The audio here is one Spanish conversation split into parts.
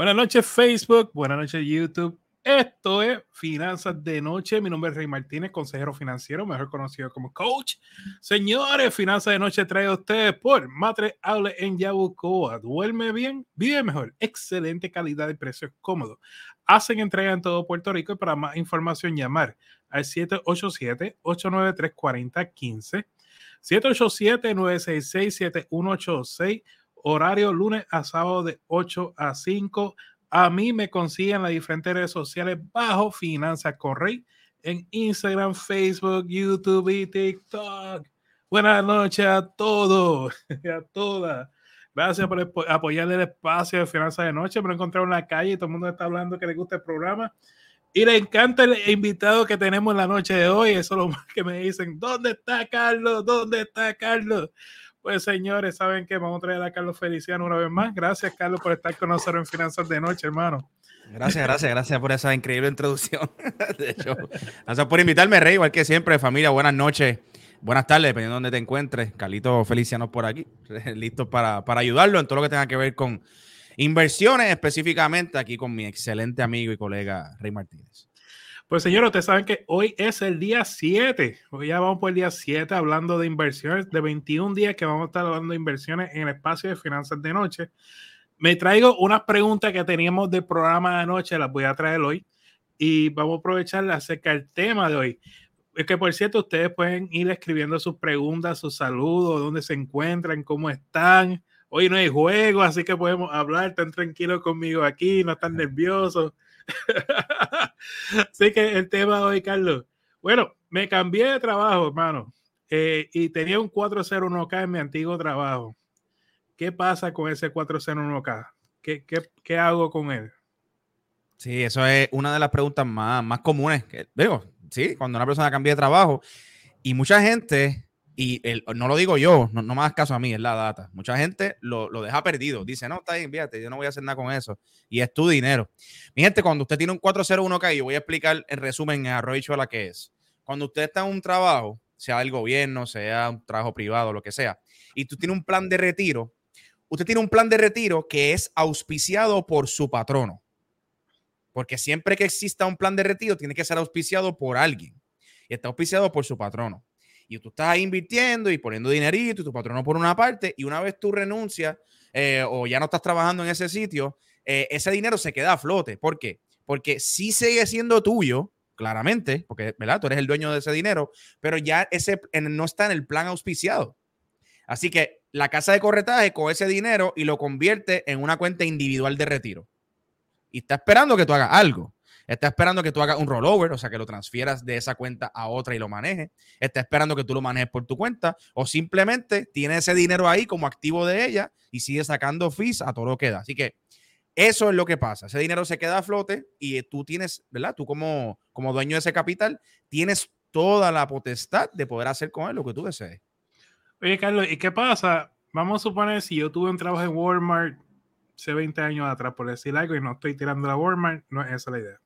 Buenas noches Facebook, buenas noches YouTube. Esto es Finanzas de Noche. Mi nombre es Rey Martínez, consejero financiero, mejor conocido como coach. Señores, Finanzas de Noche trae a ustedes por Matre Outlet en Yabucoa. Duerme bien, vive mejor. Excelente calidad de precios cómodos. Hacen entrega en todo Puerto Rico y para más información llamar al 787-893-4015. 787-966-7186 horario lunes a sábado de 8 a 5. A mí me consiguen las diferentes redes sociales bajo Finanzas con en Instagram, Facebook, YouTube y TikTok. Buenas noches a todos y a todas. Gracias por apoyar el espacio de Finanzas de Noche. Me lo encontré en la calle y todo el mundo está hablando que le gusta el programa. Y le encanta el invitado que tenemos en la noche de hoy. Eso es lo más que me dicen. ¿Dónde está Carlos? ¿Dónde está Carlos? Pues señores, saben que vamos a traer a Carlos Feliciano una vez más. Gracias, Carlos, por estar con nosotros en Finanzas de Noche, hermano. Gracias, gracias, gracias por esa increíble introducción. de hecho, gracias por invitarme, Rey, igual que siempre, familia. Buenas noches, buenas tardes, dependiendo de dónde te encuentres. Carlito Feliciano por aquí, listo para, para ayudarlo en todo lo que tenga que ver con inversiones, específicamente aquí con mi excelente amigo y colega Rey Martínez. Pues señores, ustedes saben que hoy es el día 7. Hoy ya vamos por el día 7 hablando de inversiones, de 21 días que vamos a estar hablando de inversiones en el espacio de finanzas de noche. Me traigo unas preguntas que teníamos del programa de anoche, las voy a traer hoy y vamos a aprovechar acerca del tema de hoy. Es que por cierto, ustedes pueden ir escribiendo sus preguntas, sus saludos, dónde se encuentran, cómo están. Hoy no hay juego, así que podemos hablar tan tranquilos conmigo aquí, no están nerviosos. Así que el tema hoy, Carlos. Bueno, me cambié de trabajo, hermano, eh, y tenía un 401k en mi antiguo trabajo. ¿Qué pasa con ese 401k? ¿Qué, qué, qué hago con él? Sí, eso es una de las preguntas más, más comunes. Que, sí, cuando una persona cambia de trabajo y mucha gente y no lo digo yo, no, no, me hagas caso a mí, es la data. Mucha gente lo, lo, deja perdido. Dice, no, está bien, fíjate, yo no voy a hacer nada con eso. Y es tu dinero. Mi gente, cuando usted tiene un 401k, yo voy a explicar en resumen en arroyo la que es. Cuando usted está en un trabajo, sea del gobierno, sea un trabajo privado, lo que sea, y tú tienes un plan de retiro, usted tiene un plan de retiro que es auspiciado por su patrono. Porque siempre que exista un plan de retiro, tiene que ser auspiciado por alguien. Y está auspiciado por su patrono y tú estás ahí invirtiendo y poniendo dinerito y tu patrono por una parte y una vez tú renuncias eh, o ya no estás trabajando en ese sitio, eh, ese dinero se queda a flote. ¿Por qué? Porque sí sigue siendo tuyo, claramente, porque ¿verdad? tú eres el dueño de ese dinero, pero ya ese no está en el plan auspiciado. Así que la casa de corretaje con ese dinero y lo convierte en una cuenta individual de retiro. Y está esperando que tú hagas algo. Está esperando que tú hagas un rollover, o sea, que lo transfieras de esa cuenta a otra y lo manejes. Está esperando que tú lo manejes por tu cuenta o simplemente tiene ese dinero ahí como activo de ella y sigue sacando fees a todo lo que da. Así que eso es lo que pasa. Ese dinero se queda a flote y tú tienes, ¿verdad? Tú como, como dueño de ese capital tienes toda la potestad de poder hacer con él lo que tú desees. Oye, Carlos, ¿y qué pasa? Vamos a suponer si yo tuve un trabajo en Walmart hace 20 años atrás, por decir algo, y no estoy tirando la Walmart, no es esa la idea.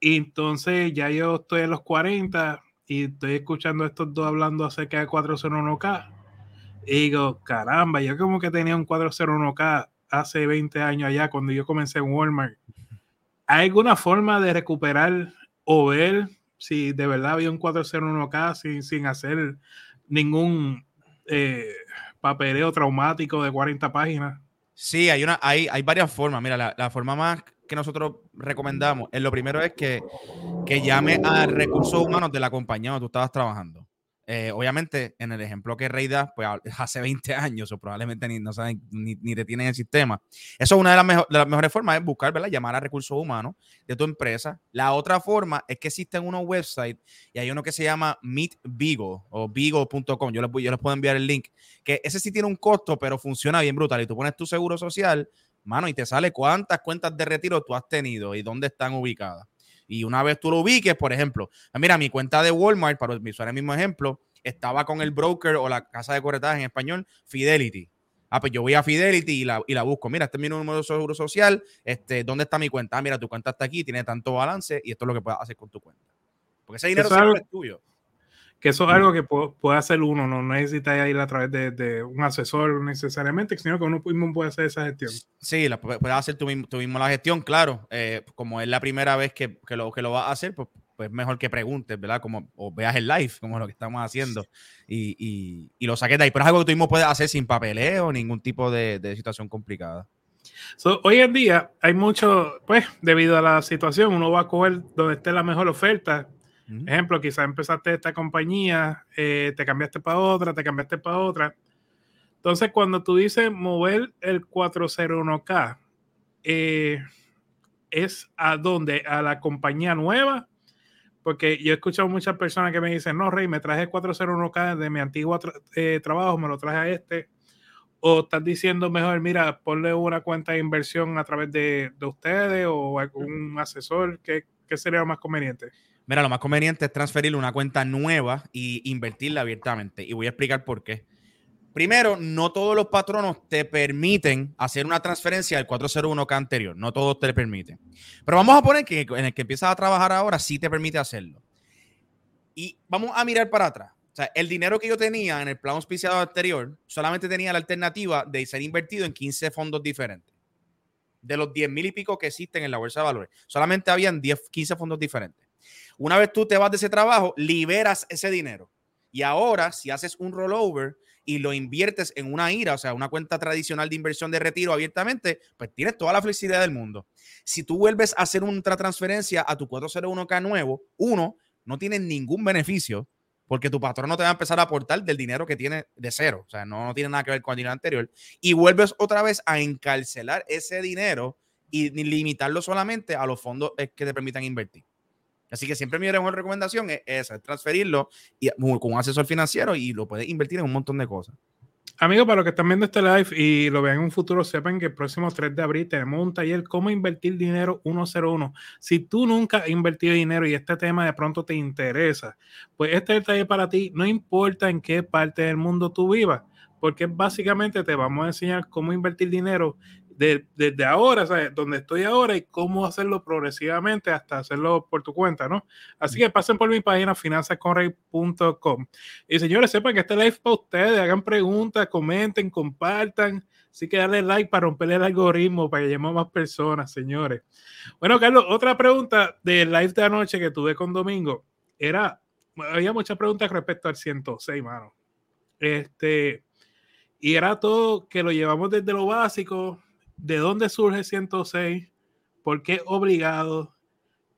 Y entonces ya yo estoy en los 40 y estoy escuchando a estos dos hablando acerca de 401k. Y digo, caramba, yo como que tenía un 401k hace 20 años allá cuando yo comencé en Walmart. ¿Hay alguna forma de recuperar o ver si de verdad había un 401k sin, sin hacer ningún eh, papeleo traumático de 40 páginas? Sí, hay, una, hay, hay varias formas. Mira, la, la forma más que nosotros recomendamos, lo primero es que, que llame a recursos humanos de la compañía donde tú estabas trabajando. Eh, obviamente, en el ejemplo que Rey da, pues hace 20 años o probablemente ni, no saben, ni, ni te tienen el sistema. Eso es una de las, de las mejores formas, es buscar, ¿verdad? Llamar a recursos humanos de tu empresa. La otra forma es que existen unos websites y hay uno que se llama Meet Vigo o vigo.com. Yo les, yo les puedo enviar el link. Que ese sí tiene un costo, pero funciona bien brutal. Y tú pones tu seguro social, mano, y te sale cuántas cuentas de retiro tú has tenido y dónde están ubicadas. Y una vez tú lo ubiques, por ejemplo, mira, mi cuenta de Walmart, para usar el mismo ejemplo, estaba con el broker o la casa de corretaje en español, Fidelity. Ah, pues yo voy a Fidelity y la, y la busco. Mira, este es mi número de seguro social. Este, ¿Dónde está mi cuenta? Ah, mira, tu cuenta está aquí, tiene tanto balance y esto es lo que puedes hacer con tu cuenta. Porque ese dinero siempre es tuyo. Que eso es algo que puede hacer uno, no necesita ir a través de, un asesor necesariamente, sino que uno mismo puede hacer esa gestión. Sí, la, puedes hacer tú mismo, la gestión, claro. Eh, como es la primera vez que, lo, que lo vas a hacer, pues, pues mejor que preguntes, ¿verdad? Como, o veas el live, como lo que estamos haciendo, y, lo saques de ahí. Pero es algo que tú mismo puedes hacer sin papeleo, ningún tipo de, situación complicada. hoy en día hay mucho, pues, debido a la situación, uno va a coger donde esté la mejor oferta Ejemplo, quizás empezaste esta compañía, eh, te cambiaste para otra, te cambiaste para otra. Entonces, cuando tú dices mover el 401k, eh, ¿es a dónde? ¿A la compañía nueva? Porque yo he escuchado muchas personas que me dicen, no, Rey, me traje el 401k de mi antiguo eh, trabajo, me lo traje a este. O estás diciendo mejor, mira, ponle una cuenta de inversión a través de, ustedes o algún asesor. ¿Qué, ¿Qué sería más conveniente? Mira, lo más conveniente es transferirle una cuenta nueva y invertirla abiertamente. Y voy a explicar por qué. Primero, no todos los patronos te permiten hacer una transferencia del 401k anterior. No todos te permiten. Pero vamos a poner que en el que empiezas a trabajar ahora sí te permite hacerlo. Y vamos a mirar para atrás. O sea, el dinero que yo tenía en el plan auspiciado anterior solamente tenía la alternativa de ser invertido en 15 fondos diferentes. De los 10 mil y pico que existen en la bolsa de valores, solamente habían 10, 15 fondos diferentes. Una vez tú te vas de ese trabajo, liberas ese dinero. Y ahora, si haces un rollover y lo inviertes en una IRA, o sea, una cuenta tradicional de inversión de retiro abiertamente, pues tienes toda la flexibilidad del mundo. Si tú vuelves a hacer otra transferencia a tu 401k nuevo, uno, no tienes ningún beneficio porque tu patrón no te va a empezar a aportar del dinero que tiene de cero. O sea, no, no tiene nada que ver con el dinero anterior. Y vuelves otra vez a encarcelar ese dinero y limitarlo solamente a los fondos eh, que te permitan invertir. Así que siempre mi mejor recomendación es esa, transferirlo y, con un asesor financiero y lo puedes invertir en un montón de cosas. Amigos, para los que están viendo este live y lo vean en un futuro, sepan que el próximo 3 de abril tenemos un taller Cómo invertir dinero 101. Si tú nunca has invertido dinero y este tema de pronto te interesa, pues este es taller para ti, no importa en qué parte del mundo tú vivas, porque básicamente te vamos a enseñar cómo invertir dinero desde ahora, ¿sabes? donde estoy ahora y cómo hacerlo progresivamente hasta hacerlo por tu cuenta, ¿no? Así que pasen por mi página finanzasconrey.com. Y señores, sepan que este live para ustedes, hagan preguntas, comenten, compartan. Así que dale like para romper el algoritmo, para que lleguemos más personas, señores. Bueno, Carlos, otra pregunta del live de anoche que tuve con Domingo era, había muchas preguntas respecto al 106, mano. Este, y era todo que lo llevamos desde lo básico, ¿De dónde surge 106? ¿Por qué obligado?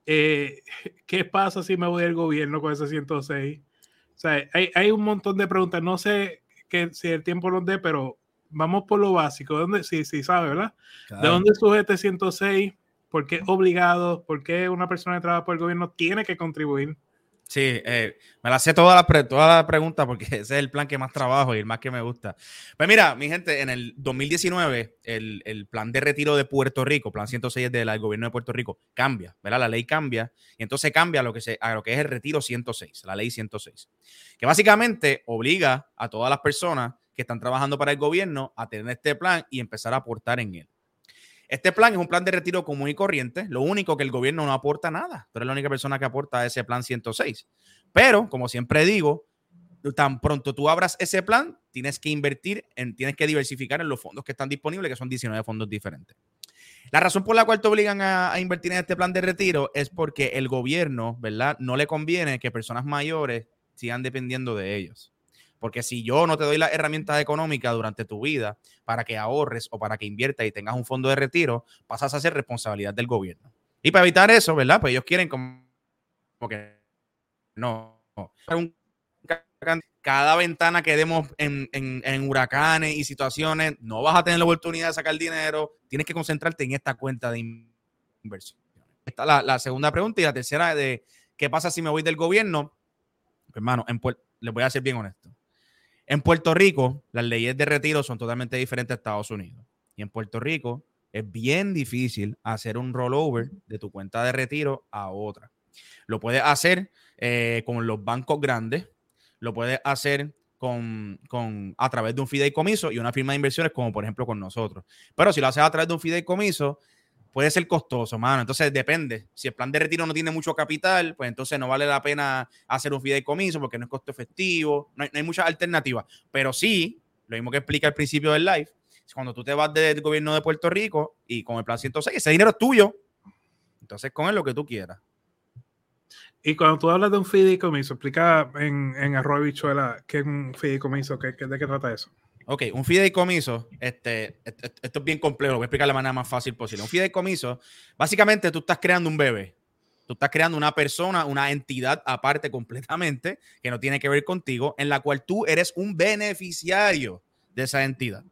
Eh, ¿Qué pasa si me voy del gobierno con ese 106? O sea, hay, un montón de preguntas. No sé que, si el tiempo nos dé, pero vamos por lo básico. ¿Dónde, sí, sí, sabe, ¿verdad? ¿De dónde surge este 106? ¿Por qué obligado? ¿Por qué una persona que trabaja por el gobierno tiene que contribuir? Sí, eh, me la sé toda la, toda la pregunta porque ese es el plan que más trabajo y el más que me gusta. Pues mira, mi gente, en el 2019, el, plan de retiro de Puerto Rico, plan 106 del gobierno de Puerto Rico, cambia, ¿verdad? La ley cambia y entonces cambia lo que se, a lo que es el retiro 106, la ley 106, que básicamente obliga a todas las personas que están trabajando para el gobierno a tener este plan y empezar a aportar en él. Este plan es un plan de retiro común y corriente. Lo único que el gobierno no aporta nada. Tú eres la única persona que aporta ese plan 106. Pero, como siempre digo, tan pronto tú abras ese plan, tienes que invertir, en, tienes que diversificar en los fondos que están disponibles, que son 19 fondos diferentes. La razón por la cual te obligan a, a, invertir en este plan de retiro es porque el gobierno, ¿verdad? No le conviene que personas mayores sigan dependiendo de ellos. Porque si yo no te doy las herramientas económicas durante tu vida para que ahorres o para que inviertas y tengas un fondo de retiro, pasas a ser responsabilidad del gobierno. Y para evitar eso, ¿verdad? Pues ellos quieren como, que no. Cada ventana que demos en, huracanes y situaciones, no vas a tener la oportunidad de sacar dinero. Tienes que concentrarte en esta cuenta de inversión. Esta es la, segunda pregunta. Y la tercera de qué pasa si me voy del gobierno. Hermano, en, les voy a ser bien honesto. En Puerto Rico, las leyes de retiro son totalmente diferentes a Estados Unidos. Y en Puerto Rico es bien difícil hacer un rollover de tu cuenta de retiro a otra. Lo puedes hacer eh, con los bancos grandes, lo puedes hacer con, a través de un fideicomiso y una firma de inversiones, como por ejemplo con nosotros. Pero si lo haces a través de un fideicomiso, puede ser costoso, mano. Entonces depende. Si el plan de retiro no tiene mucho capital, pues entonces no vale la pena hacer un fideicomiso porque no es costo efectivo. No hay, no hay muchas alternativas. Pero sí, lo mismo que explica al principio del live, cuando tú te vas del gobierno de Puerto Rico y con el plan 106, ese dinero es tuyo. Entonces, con él lo que tú quieras. Y cuando tú hablas de un fideicomiso, explica en, en arroz bichuela qué es un fideicomiso, ¿Qué, qué, de qué trata eso. Ok, un fideicomiso, este, esto es bien complejo, voy a explicar de la manera más fácil posible. Un fideicomiso, básicamente tú estás creando un bebé. Tú estás creando una persona, una entidad aparte completamente que no tiene que ver contigo, en la cual tú eres un beneficiario de esa entidad.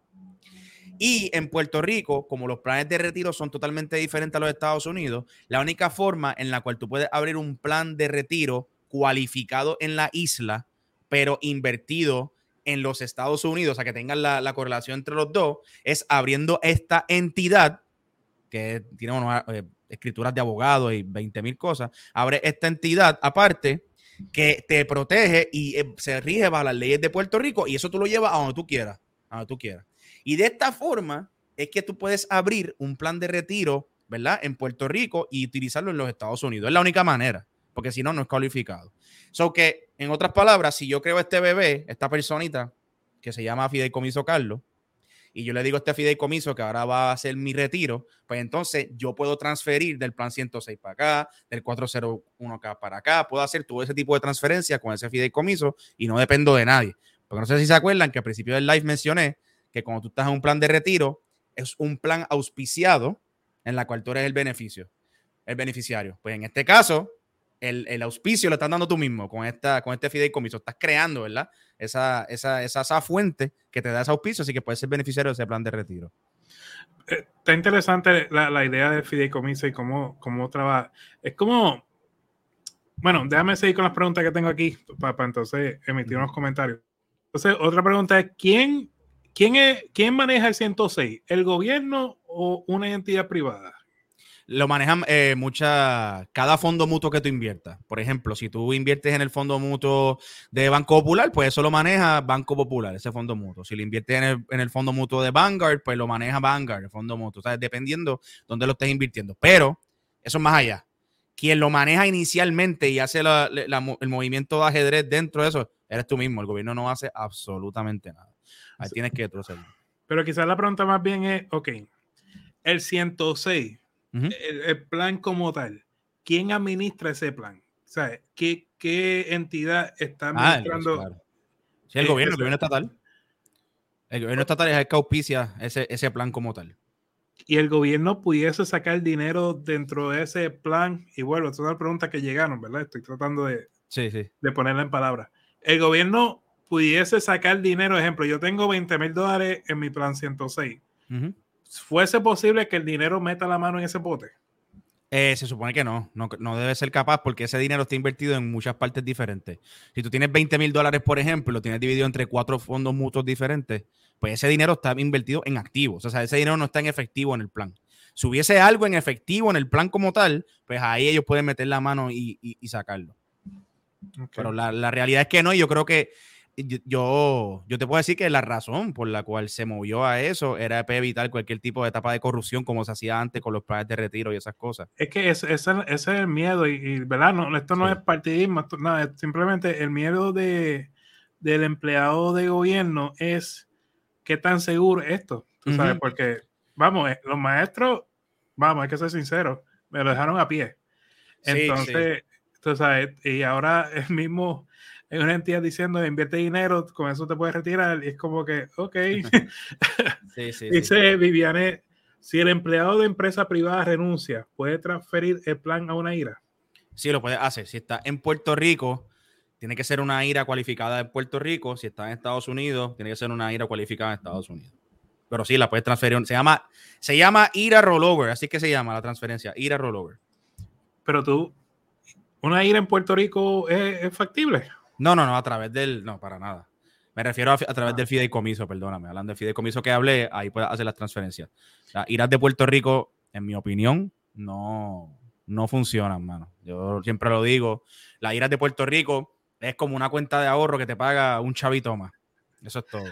Y en Puerto Rico, como los planes de retiro son totalmente diferentes a los Estados Unidos, la única forma en la cual tú puedes abrir un plan de retiro cualificado en la isla, pero invertido en los Estados Unidos, o sea, que tengan la, correlación entre los dos, es abriendo esta entidad que tiene eh, escrituras de abogado y 20 mil cosas, abre esta entidad aparte que te protege y eh, se rige bajo las leyes de Puerto Rico y eso tú lo llevas a donde tú quieras, a donde tú quieras. Y de esta forma es que tú puedes abrir un plan de retiro, ¿verdad? En Puerto Rico y utilizarlo en los Estados Unidos. Es la única manera, porque si no, no es cualificado. So que, en otras palabras, si yo creo este bebé, esta personita que se llama Fideicomiso Carlos, y yo le digo a este fideicomiso que ahora va a hacer mi retiro, pues entonces yo puedo transferir del plan 106 para acá, del 401 acá para acá, puedo hacer todo ese tipo de transferencias con ese fideicomiso y no dependo de nadie. Porque no sé si se acuerdan que al principio del live mencioné que cuando tú estás en un plan de retiro, es un plan auspiciado en la cual tú eres el beneficio, el beneficiario. Pues en este caso, el, auspicio lo estás dando tú mismo con, esta, con este fideicomiso. Estás creando, ¿verdad? Esa, esa, esa, fuente que te da ese auspicio, así que puedes ser beneficiario de ese plan de retiro. Eh, está interesante la, idea del fideicomiso y cómo, cómo trabaja. Es como, bueno, déjame seguir con las preguntas que tengo aquí para, para entonces emitir unos comentarios. Entonces, otra pregunta es, ¿quién ¿Quién, es, ¿Quién maneja el 106? ¿El gobierno o una entidad privada? Lo manejan eh, mucha, cada fondo mutuo que tú inviertas. Por ejemplo, si tú inviertes en el fondo mutuo de Banco Popular, pues eso lo maneja Banco Popular, ese fondo mutuo. Si lo inviertes en el, en el fondo mutuo de Vanguard, pues lo maneja Vanguard, el fondo mutuo. O sea, dependiendo dónde lo estés invirtiendo. Pero eso es más allá. Quien lo maneja inicialmente y hace el movimiento de ajedrez dentro de eso, eres tú mismo. El gobierno no hace absolutamente nada. Ahí tienes que retroceder. Pero quizás la pregunta más bien es, ok, el 106, el, plan como tal, ¿quién administra ese plan? O sea, ¿qué, entidad está ah, administrando? Sí, el gobierno, el gobierno estatal. El gobierno estatal es el que auspicia ese, ese plan como tal. Y el gobierno pudiese sacar dinero dentro de ese plan. Y bueno, es una pregunta que llegaron, ¿verdad? Estoy tratando de, de ponerla en palabras. El gobierno pudiese sacar dinero, ejemplo, yo tengo 20 mil dólares en mi plan 106. ¿Fuese posible que el dinero meta la mano en ese bote? Eh, se supone que no, no, debe ser capaz porque ese dinero está invertido en muchas partes diferentes. Si tú tienes 20 mil dólares, por ejemplo, lo tienes dividido entre cuatro fondos mutuos diferentes, pues ese dinero está invertido en activos. O sea, ese dinero no está en efectivo en el plan. Si hubiese algo en efectivo en el plan como tal, pues ahí ellos pueden meter la mano y, sacarlo. Pero la, la, realidad es que no, yo creo que yo, yo te puedo decir que la razón por la cual se movió a eso era para evitar cualquier tipo de etapa de corrupción como se hacía antes con los planes de retiro y esas cosas. Es que ese, ese, es el miedo y, ¿verdad? No, esto no es partidismo, nada, simplemente el miedo de, del empleado de gobierno es qué tan seguro es esto, tú sabes, porque, vamos, eh, los maestros, vamos, hay que ser sinceros, me lo dejaron a pie. Entonces, tú sabes, y ahora el mismo hay una entidad diciendo invierte dinero, con eso te puedes retirar, y es como que, ok. Dice Viviane, si el empleado de empresa privada renuncia, ¿puede transferir el plan a una IRA? Sí, lo puede hacer. Si está en Puerto Rico, tiene que ser una IRA cualificada en Puerto Rico. Si está en Estados Unidos, tiene que ser una IRA cualificada en Estados Unidos. Pero sí, la puedes transferir. Se llama, se llama IRA Rollover, así que se llama la transferencia, IRA Rollover. Pero tú, ¿una IRA en Puerto Rico es factible? No, no, no, a través del. No, para nada. Me refiero a, través del fideicomiso, perdóname. Hablando del fideicomiso que hablé, ahí puedes hacer las transferencias. Las iras de Puerto Rico, en mi opinión, no, no funcionan, mano. Yo siempre lo digo. Las iras de Puerto Rico es como una cuenta de ahorro que te paga un chavito más. Eso es todo.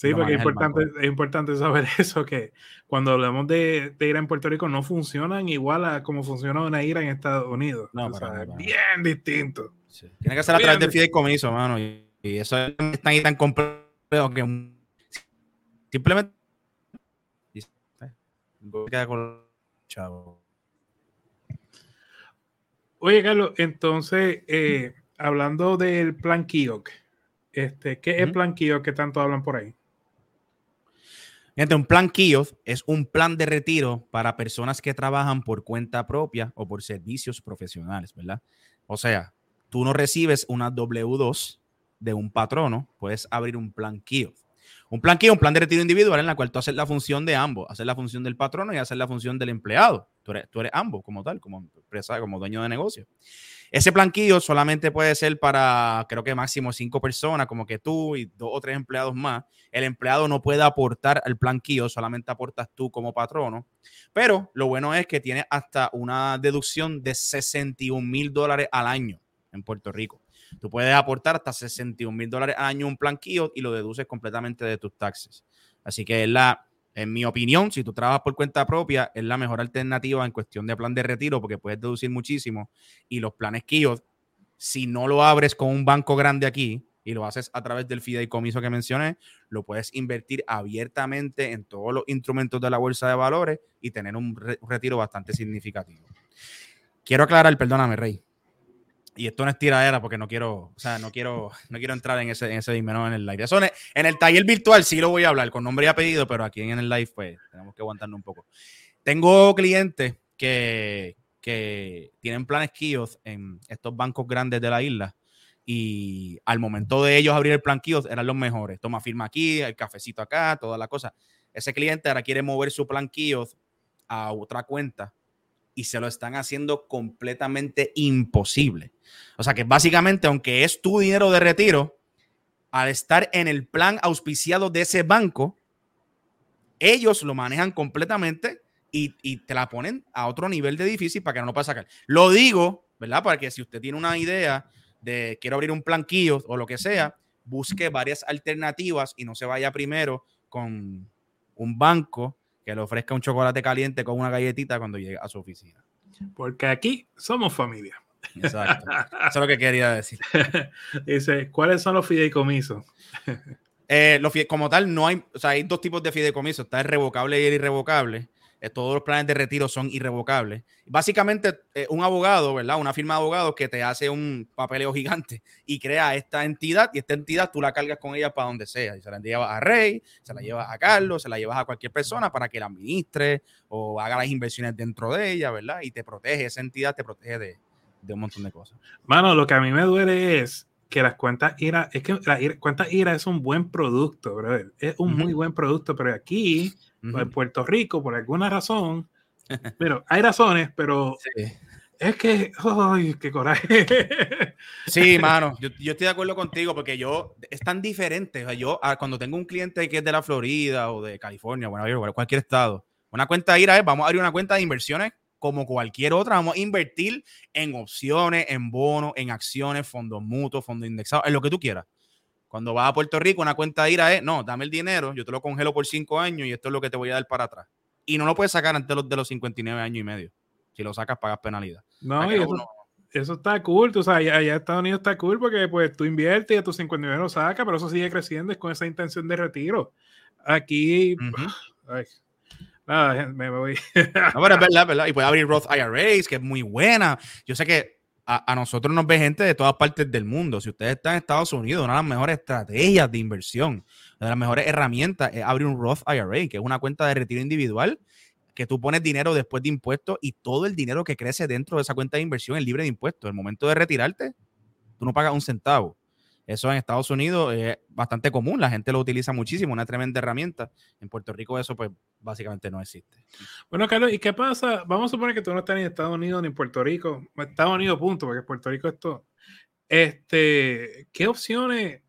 Sí, porque es importante, es importante saber eso, que cuando hablamos de, de, IRA en Puerto Rico no funcionan igual a como funciona una IRA en Estados Unidos. No, es bien distinto. Tiene que ser a través del fideicomiso, mano. Y, y, eso es tan, tan complejo que simplemente Oye, Carlos, entonces, eh, hablando del plan KIOC, este, ¿qué es el plan KIOC que tanto hablan por ahí? Gente, un plan KIOS es un plan de retiro para personas que trabajan por cuenta propia o por servicios profesionales, ¿verdad? O sea, tú no recibes una W2 de un patrono, puedes abrir un plan KIOS. Un plan un plan de retiro individual en la cual tú haces la función de ambos, haces la función del patrono y haces la función del empleado. Tú eres, tú eres ambos como tal, como empresa, como dueño de negocio. Ese planquillo solamente puede ser para, creo que máximo cinco personas, como que tú y dos o tres empleados más. El empleado no puede aportar al planquillo, solamente aportas tú como patrono. Pero lo bueno es que tiene hasta una deducción de 61 mil dólares al año en Puerto Rico. Tú puedes aportar hasta 61 mil dólares al año un planquillo y lo deduces completamente de tus taxes. Así que es la, en mi opinión, si tú trabajas por cuenta propia, es la mejor alternativa en cuestión de plan de retiro porque puedes deducir muchísimo. Y los planes KIOS, si no lo abres con un banco grande aquí y lo haces a través del fideicomiso que mencioné, lo puedes invertir abiertamente en todos los instrumentos de la bolsa de valores y tener un retiro bastante significativo. Quiero aclarar, perdóname, Rey, y esto no es tiradera porque no quiero, o sea, no quiero, no quiero entrar en ese, en ese en el live. Eso en, el taller virtual sí lo voy a hablar con nombre y apellido, pero aquí en el live, pues, tenemos que aguantarnos un poco. Tengo clientes que, que tienen planes KIOS en estos bancos grandes de la isla y al momento de ellos abrir el plan KIOS eran los mejores. Toma firma aquí, el cafecito acá, toda la cosa. Ese cliente ahora quiere mover su plan KIOS a otra cuenta y se lo están haciendo completamente imposible. O sea que básicamente, aunque es tu dinero de retiro, al estar en el plan auspiciado de ese banco, ellos lo manejan completamente y, te la ponen a otro nivel de difícil para que no lo puedas sacar. Lo digo, ¿verdad? Para que si usted tiene una idea de quiero abrir un planquillo o lo que sea, busque varias alternativas y no se vaya primero con un banco que le ofrezca un chocolate caliente con una galletita cuando llegue a su oficina. Porque aquí somos familia. Exacto. Eso es lo que quería decir. Dice, ¿cuáles son los fideicomisos? Eh, como tal, no hay, o sea, hay dos tipos de fideicomisos, está el revocable y el irrevocable. Eh, todos los planes de retiro son irrevocables. Básicamente, eh, un abogado, ¿verdad? Una firma de abogados que te hace un papeleo gigante y crea esta entidad y esta entidad tú la cargas con ella para donde sea. Y se la llevas a Rey, se la llevas a Carlos, se la llevas a cualquier persona para que la administre o haga las inversiones dentro de ella, ¿verdad? Y te protege, esa entidad te protege de, de un montón de cosas. Mano, lo que a mí me duele es que las cuentas IRA, es que las cuentas IRA es un buen producto, brother. Es un muy buen producto, pero aquí en Puerto Rico, por alguna razón, pero hay razones, pero es que, ¡ay, qué coraje! sí, mano, yo, yo, estoy de acuerdo contigo porque yo, es tan diferente. yo, ah, cuando tengo un cliente que es de la Florida o de California, bueno, cualquier estado, una cuenta IRA es, vamos a abrir una cuenta de inversiones como cualquier otra, vamos a invertir en opciones, en bonos, en acciones, fondos mutuos, fondos indexados, en lo que tú quieras. Cuando vas a Puerto Rico, una cuenta de IRA es, no, dame el dinero, yo te lo congelo por cinco años y esto es lo que te voy a dar para atrás. Y no lo puedes sacar antes de los, de los 59 años y medio. Si lo sacas, pagas penalidad. No, eso, está cool. Tú sabes, allá, Estados Unidos está cool porque pues tú inviertes y a tus 59 lo sacas, pero eso sigue creciendo es con esa intención de retiro. Aquí, ay, me voy. no, pero es verdad, verdad. Y puede abrir Roth IRAs, que es muy buena. Yo sé que a, nosotros nos ve gente de todas partes del mundo. Si ustedes están en Estados Unidos, una de las mejores estrategias de inversión, una de las mejores herramientas es abrir un Roth IRA, que es una cuenta de retiro individual que tú pones dinero después de impuestos y todo el dinero que crece dentro de esa cuenta de inversión es libre de impuestos. El momento de retirarte, tú no pagas un centavo. Eso en Estados Unidos es bastante común, la gente lo utiliza muchísimo, una tremenda herramienta. En Puerto Rico eso pues básicamente no existe. Bueno, Carlos, ¿y qué pasa? Vamos a suponer que tú no estás ni en Estados Unidos ni en Puerto Rico. Estados Unidos, punto, porque Puerto Rico esto. Este, ¿qué opciones,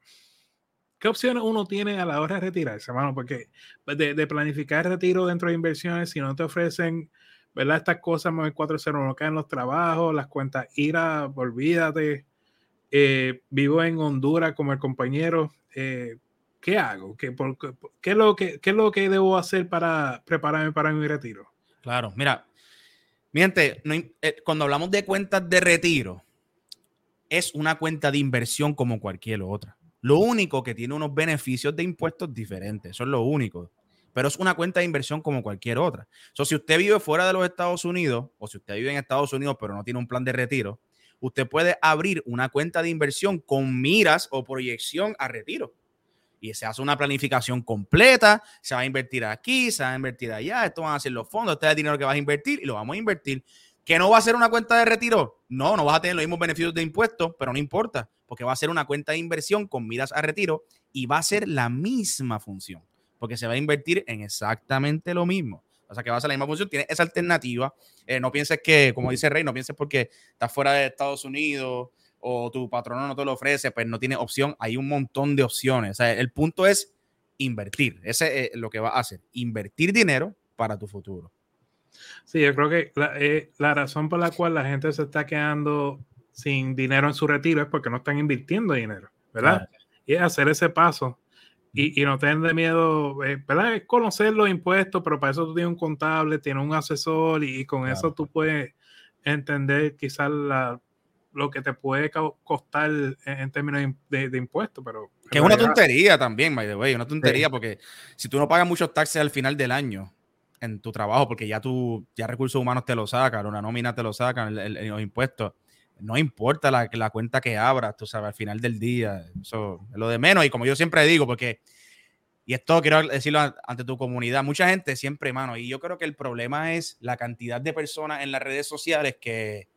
qué opciones uno tiene a la hora de retirarse, hermano? Porque de, planificar el retiro dentro de inversiones, si no te ofrecen, ¿verdad? Estas cosas, 401 caen los trabajos, las cuentas IRA, olvídate eh, vivo en Honduras como el compañero. Eh, ¿qué hago? ¿Qué, qué, es lo que, ¿Qué lo que debo hacer para prepararme para mi retiro? Claro, mira, miente, eh, cuando hablamos de cuentas de retiro, es una cuenta de inversión como cualquier otra. Lo único que tiene unos beneficios de impuestos diferentes, eso es lo único. Pero es una cuenta de inversión como cualquier otra. So, si usted vive fuera de los Estados Unidos o si usted vive en Estados Unidos pero no tiene un plan de retiro, usted puede abrir una cuenta de inversión con miras o proyección a retiro. Y se hace una planificación completa, se va a invertir aquí, se va a invertir allá, esto van a ser los fondos, este es el dinero que vas a invertir y lo vamos a invertir. ¿Que no va a ser una cuenta de retiro? No, no vas a tener los mismos beneficios de impuestos, pero no importa, porque va a ser una cuenta de inversión con miras a retiro y va a ser la misma función, porque se va a invertir en exactamente lo mismo. O sea, que va a ser la misma función, tiene esa alternativa. Eh, no pienses que, como dice Rey, no pienses porque estás fuera de Estados Unidos o tu patrono no te lo ofrece, pues no tiene opción. Hay un montón de opciones. O sea, el punto es invertir. Ese es lo que va a hacer. Invertir dinero para tu futuro. Sí, yo creo que la, eh, la razón por la cual la gente se está quedando sin dinero en su retiro es porque no están invirtiendo dinero, ¿verdad? Y es hacer ese paso y, no tener miedo, eh, ¿verdad? Es conocer los impuestos, pero para eso tú tienes un contable, tienes un asesor y, con eso tú puedes entender quizás lo que te puede costar en, términos de, impuestos, pero... Que es una tontería también, by the way, una tontería porque si tú no pagas muchos taxes al final del año en tu trabajo, porque ya tú, ya recursos humanos te lo sacan, una nómina te lo sacan, los impuestos, no importa la, la, cuenta que abras, tú sabes, al final del día, eso es lo de menos. Y como yo siempre digo, porque, y esto quiero decirlo ante tu comunidad, mucha gente siempre, mano, y yo creo que el problema es la cantidad de personas en las redes sociales que,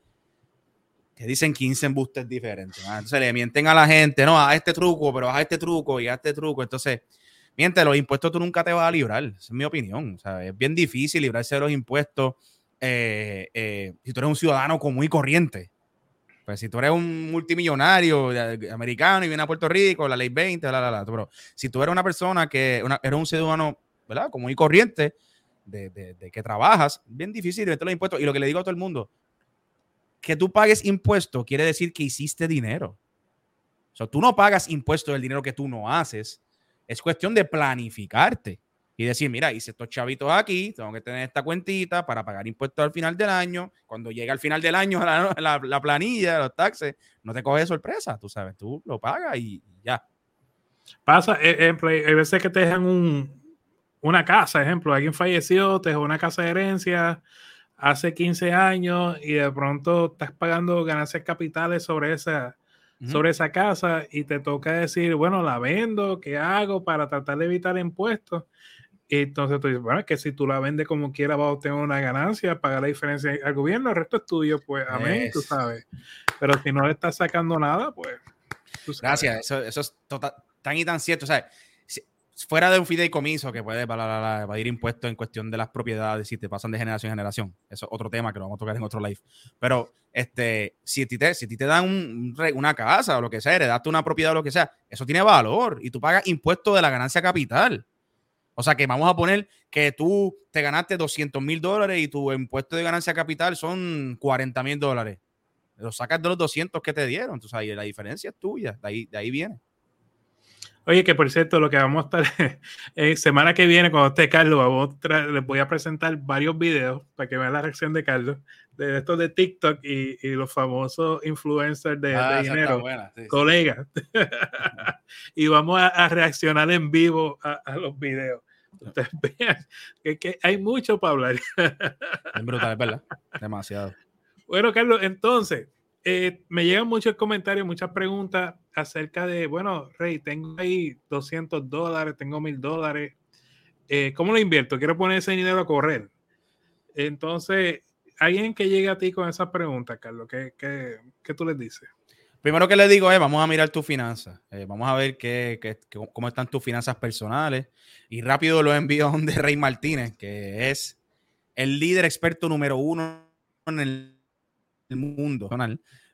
que dicen 15 embustes diferentes. Entonces le mienten a la gente, no, a este truco, pero a este truco y a este truco. Entonces, miente, los impuestos tú nunca te vas a librar, esa es mi opinión. Sea, es bien difícil librarse de los impuestos eh, eh, si tú eres un ciudadano común y corriente. Pues si tú eres un multimillonario americano y vienes a Puerto Rico, la ley 20, la, la, la, pero si tú eres una persona que una, eres un ciudadano, ¿verdad? Como muy corriente, de, de, que trabajas, bien difícil meter los impuestos. Y lo que le digo a todo el mundo, que tú pagues impuestos quiere decir que hiciste dinero. O sea, tú no pagas impuestos del dinero que tú no haces. Es cuestión de planificarte y decir, mira, hice estos chavitos aquí, tengo que tener esta cuentita para pagar impuestos al final del año. Cuando llega al final del año la, la, planilla, los taxes, no te coge sorpresa, tú sabes, tú lo pagas y ya. Pasa, e, ejemplo, hay veces que te dejan un, una casa, ejemplo, alguien falleció, te dejó una casa de herencia hace 15 años y de pronto estás pagando ganancias capitales sobre esa, sobre esa casa y te toca decir, bueno, la vendo, ¿qué hago para tratar de evitar impuestos? Entonces tú dices, bueno, que si tú la vendes como quiera, vas a obtener una ganancia, pagar la diferencia al gobierno, el resto es tuyo, pues amén, tú sabes. Pero si no le estás sacando nada, pues. Gracias, eso, eso es total, tan y tan cierto. O sea, fuera de un fideicomiso que puede evadir impuestos en cuestión de las propiedades si te pasan de generación en generación. Eso es otro tema que lo vamos a tocar en otro live. Pero este, si te, si te dan una casa o lo que sea, heredaste una propiedad o lo que sea, eso tiene valor y tú pagas impuestos de la ganancia capital. O sea que vamos a poner que tú te ganaste 200 mil dólares y tu impuesto de ganancia capital son 40 mil dólares. Lo sacas de los 200 que te dieron. Entonces ahí la diferencia es tuya. De ahí, de ahí viene. Oye, que por cierto, lo que vamos a estar eh, semana que viene, cuando esté Carlos, vamos les voy a presentar varios videos para que vean la reacción de Carlos, de estos de TikTok y, los famosos influencers de, ah, dinero, colegas. y vamos a, reaccionar en vivo a, los videos. Ustedes vean que, hay mucho para hablar. es brutal, verdad. Demasiado. Bueno, Carlos, entonces, eh, me llegan muchos comentarios, muchas preguntas acerca de, bueno, Rey, tengo ahí 200 dólares, tengo 1000 dólares. Eh, ¿Cómo lo invierto? Quiero poner ese dinero a correr. Entonces, alguien que llegue a ti con esas preguntas, Carlos, ¿qué, qué, qué tú les dices? Primero que les digo es, vamos a mirar tus finanzas, eh, vamos a ver qué, qué, cómo están tus finanzas personales y rápido lo envío a donde Rey Martínez, que es el líder experto número uno en el mundo.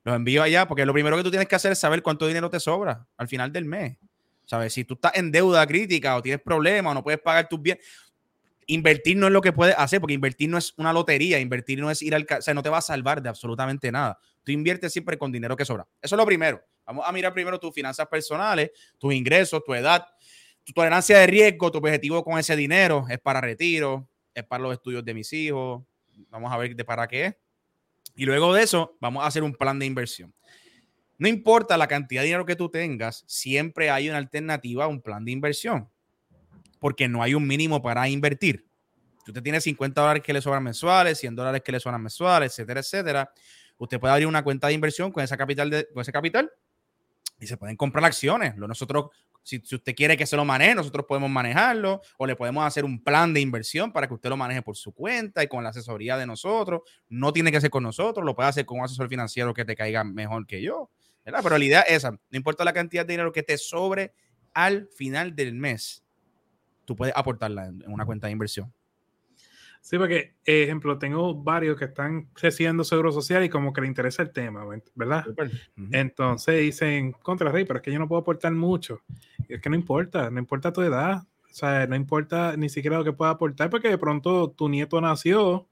Los envío allá porque lo primero que tú tienes que hacer es saber cuánto dinero te sobra al final del mes. ¿Sabes? Si tú estás en deuda crítica o tienes problemas o no puedes pagar tus bienes, invertir no es lo que puedes hacer porque invertir no es una lotería, invertir no es ir al... O sea, no te va a salvar de absolutamente nada. Tú inviertes siempre con dinero que sobra. Eso es lo primero. Vamos a mirar primero tus finanzas personales, tus ingresos, tu edad. tu tolerancia de riesgo, tu objetivo con ese dinero es para retiro, es para los estudios de mis hijos, vamos a ver de para qué es. Y luego de eso, vamos a hacer un plan de inversión. No importa la cantidad de dinero que tú tengas, siempre hay una alternativa a un plan de inversión, porque no hay un mínimo para invertir. Usted tiene 50 dólares que le sobran mensuales, 100 dólares que le sobran mensuales, etcétera, etcétera, usted puede abrir una cuenta de inversión con, esa capital de, con ese capital y se pueden comprar acciones. Nosotros, si, si, usted quiere que se lo maneje, nosotros podemos manejarlo o le podemos hacer un plan de inversión para que usted lo maneje por su cuenta y con la asesoría de nosotros. No tiene que ser con nosotros, lo puede hacer con un asesor financiero que te caiga mejor que yo. ¿verdad? Pero la idea es esa, no importa la cantidad de dinero que te sobre al final del mes, tú puedes aportarla en una cuenta de inversión. Sí, porque, ejemplo, tengo varios que están creciendo seguro social y como que le interesa el tema, ¿verdad? Uh -huh. Entonces dicen, contra Rey, pero es que yo no puedo aportar mucho. Y es que no importa, no importa tu edad, o sea, no importa ni siquiera lo que pueda aportar, porque de pronto tu nieto nació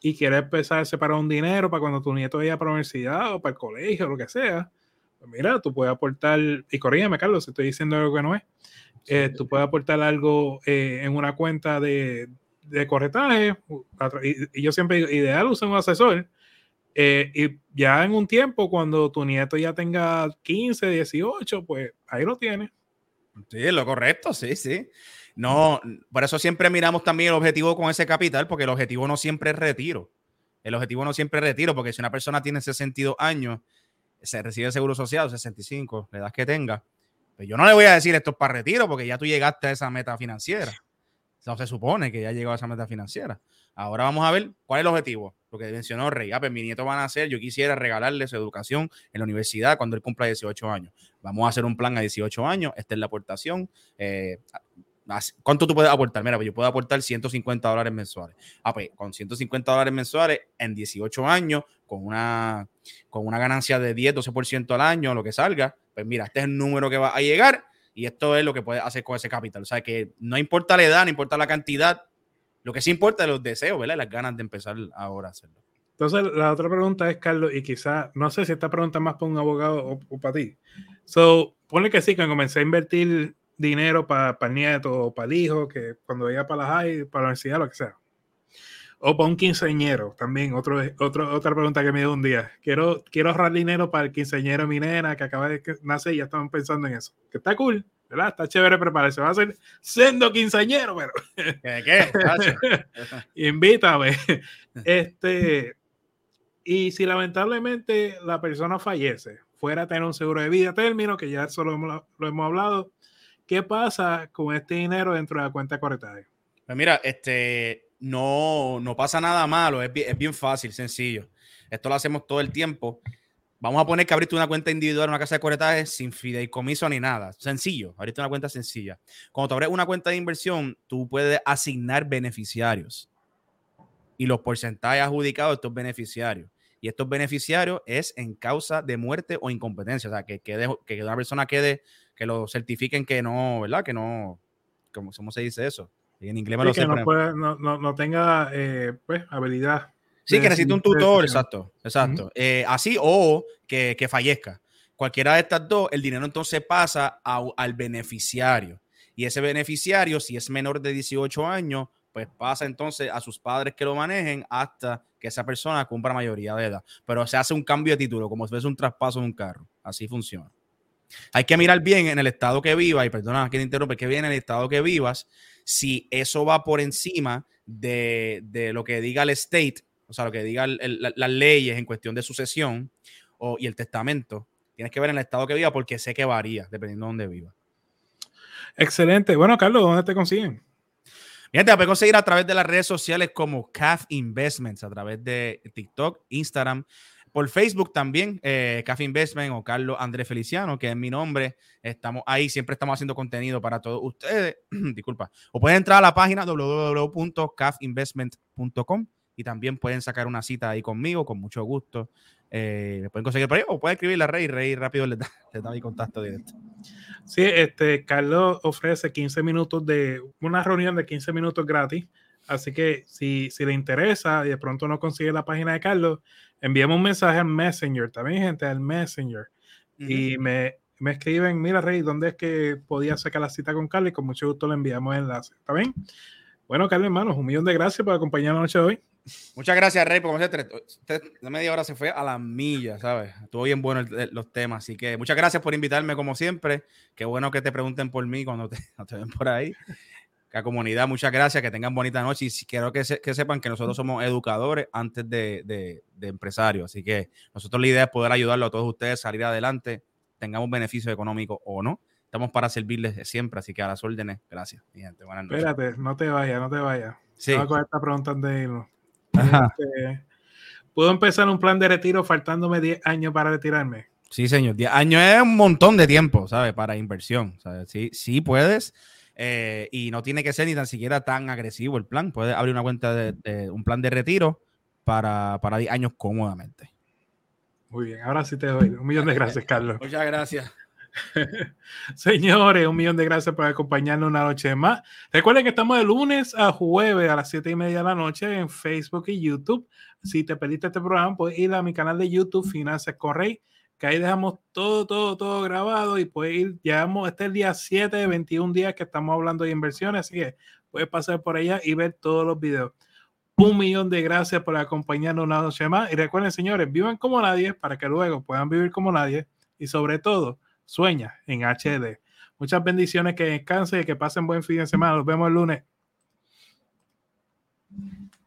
y quiere empezar a separar un dinero para cuando tu nieto vaya para la universidad o para el colegio o lo que sea. Pues mira, tú puedes aportar, y corrígeme, Carlos, si estoy diciendo algo que no es, eh, tú puedes aportar algo eh, en una cuenta de, de corretaje, y, yo siempre digo, ideal usa un asesor, eh, y ya en un tiempo, cuando tu nieto ya tenga 15, 18, pues ahí lo tienes. Sí, lo correcto, sí, sí. No, por eso siempre miramos también el objetivo con ese capital, porque el objetivo no siempre es retiro. El objetivo no siempre es retiro, porque si una persona tiene 62 años, se recibe seguro social, 65, la edad que tenga, pues yo no le voy a decir esto es para retiro, porque ya tú llegaste a esa meta financiera. O se supone que ya llegó a esa meta financiera. Ahora vamos a ver cuál es el objetivo. Lo que mencionó Rey. Ah, pues mi nieto van a hacer, yo quisiera regalarle su educación en la universidad cuando él cumpla 18 años. Vamos a hacer un plan a 18 años. Esta es la aportación. Eh, ¿Cuánto tú puedes aportar? Mira, pues yo puedo aportar 150 dólares mensuales. Ah, pues con 150 dólares mensuales en 18 años, con una, con una ganancia de 10, 12% al año, lo que salga, pues mira, este es el número que va a llegar y esto es lo que puedes hacer con ese capital. O sea, que no importa la edad, no importa la cantidad, lo que sí importa es los deseos, ¿verdad? Las ganas de empezar ahora a hacerlo. Entonces, la otra pregunta es, Carlos, y quizás, no sé si esta pregunta es más para un abogado o, para ti. So, pone que sí, que comencé a invertir dinero para pa el nieto o para el hijo, que cuando vaya para la high, para la universidad, lo que sea. O para un quinceañero, también, otro, otro, otra pregunta que me dio un día. Quiero, quiero ahorrar dinero para el quinceañero mi nena que acaba de nacer y ya estaban pensando en eso. Que está cool, ¿verdad? Está chévere prepararse. Va a ser siendo quinceañero, pero... ¿Qué? qué? Invítame. Este... Y si lamentablemente la persona fallece, fuera a tener un seguro de vida término, que ya eso lo hemos, lo hemos hablado, ¿qué pasa con este dinero dentro de la cuenta de corretaje? Pues mira, este, no, no pasa nada malo, es bien, fácil, sencillo. Esto lo hacemos todo el tiempo. Vamos a poner que abriste una cuenta individual en una casa de corretaje sin fideicomiso ni nada. Sencillo, abriste una cuenta sencilla. Cuando te abres una cuenta de inversión, tú puedes asignar beneficiarios y los porcentajes adjudicados de estos beneficiarios. Y estos beneficiarios es en causa de muerte o incompetencia. O sea, que, quede, que una persona quede, que lo certifiquen que no, ¿verdad? Que no, ¿cómo, cómo se dice eso? En inglés me sí, lo que no, puede, no, no, no, tenga, eh, pues, habilidad. Sí, que necesite un tutor, exacto, exacto. Uh -huh. eh, así o que, que, fallezca. Cualquiera de estas dos, el dinero entonces pasa a, al beneficiario. Y ese beneficiario, si es menor de 18 años, pues pasa entonces a sus padres que lo manejen hasta que esa persona cumpla mayoría de edad. Pero se hace un cambio de título, como si fuese un traspaso de un carro. Así funciona. Hay que mirar bien en el estado que viva, y perdona que te interrumpe, que bien en el estado que vivas, si eso va por encima de, de lo que diga el state, o sea, lo que diga el, el, la, las leyes en cuestión de sucesión o, y el testamento. Tienes que ver en el estado que viva porque sé que varía dependiendo de dónde viva. Excelente. Bueno, Carlos, ¿dónde te consiguen? Bien, te puedes conseguir a través de las redes sociales como CAF Investments, a través de TikTok, Instagram, por Facebook también, eh, CAF Investment o Carlos Andrés Feliciano, que es mi nombre. Estamos ahí, siempre estamos haciendo contenido para todos ustedes. Disculpa. O pueden entrar a la página www.cafinvestment.com y también pueden sacar una cita ahí conmigo, con mucho gusto. Eh, me pueden conseguir por ahí o pueden escribirle a Rey, Rey rápido les da, les da mi contacto directo. Sí, este, Carlos ofrece 15 minutos de una reunión de 15 minutos gratis. Así que si, si le interesa y de pronto no consigue la página de Carlos, envíame un mensaje al Messenger, también gente, al Messenger. Uh -huh. Y me, me escriben, mira Rey, ¿dónde es que podía sacar la cita con Carly? Con mucho gusto le enviamos el enlace. ¿Está bien? Bueno, Carly, hermanos, un millón de gracias por acompañarnos la noche de hoy. Muchas gracias, Rey, por usted, usted media hora se fue a la milla, ¿sabes? Estuvo bien bueno los temas, así que muchas gracias por invitarme como siempre. Qué bueno que te pregunten por mí cuando te, ven por ahí. La comunidad, muchas gracias, que tengan bonita noche y quiero que, que sepan que nosotros somos educadores antes de, de, de, empresarios, así que nosotros la idea es poder ayudarlo a todos ustedes a salir adelante, tengamos beneficios económicos o no. Estamos para servirles siempre, así que a las órdenes, gracias, mi gente. Buenas noches. Espérate, no te vayas, no te vayas. Sí. Voy a coger esta pregunta de irnos. Este, ¿Puedo empezar un plan de retiro faltándome 10 años para retirarme? Sí, señor. 10 años es un montón de tiempo, ¿sabes? Para inversión. Sí, sí puedes. Eh, y no tiene que ser ni tan siquiera tan agresivo el plan. Puedes abrir una cuenta de, un plan de retiro para, para 10 años cómodamente. Muy bien, ahora sí te doy. Un millón de gracias, Carlos. Muchas gracias. Señores, un millón de gracias por acompañarnos una noche más. Recuerden que estamos de lunes a jueves a las 7 y media de la noche en Facebook y YouTube. Si te perdiste este programa, puedes ir a mi canal de YouTube, Finanzas Correy, que ahí dejamos todo, todo, todo grabado y puedes ir, llevamos, este es el día 7 de 21 días que estamos hablando de inversiones, así que puedes pasar por allá y ver todos los videos. Un millón de gracias por acompañarnos una noche más. Y recuerden, señores, vivan como nadie para que luego puedan vivir como nadie. Y sobre todo, sueña en HD. Muchas bendiciones, que descansen y que pasen buen fin de semana. Nos vemos el lunes.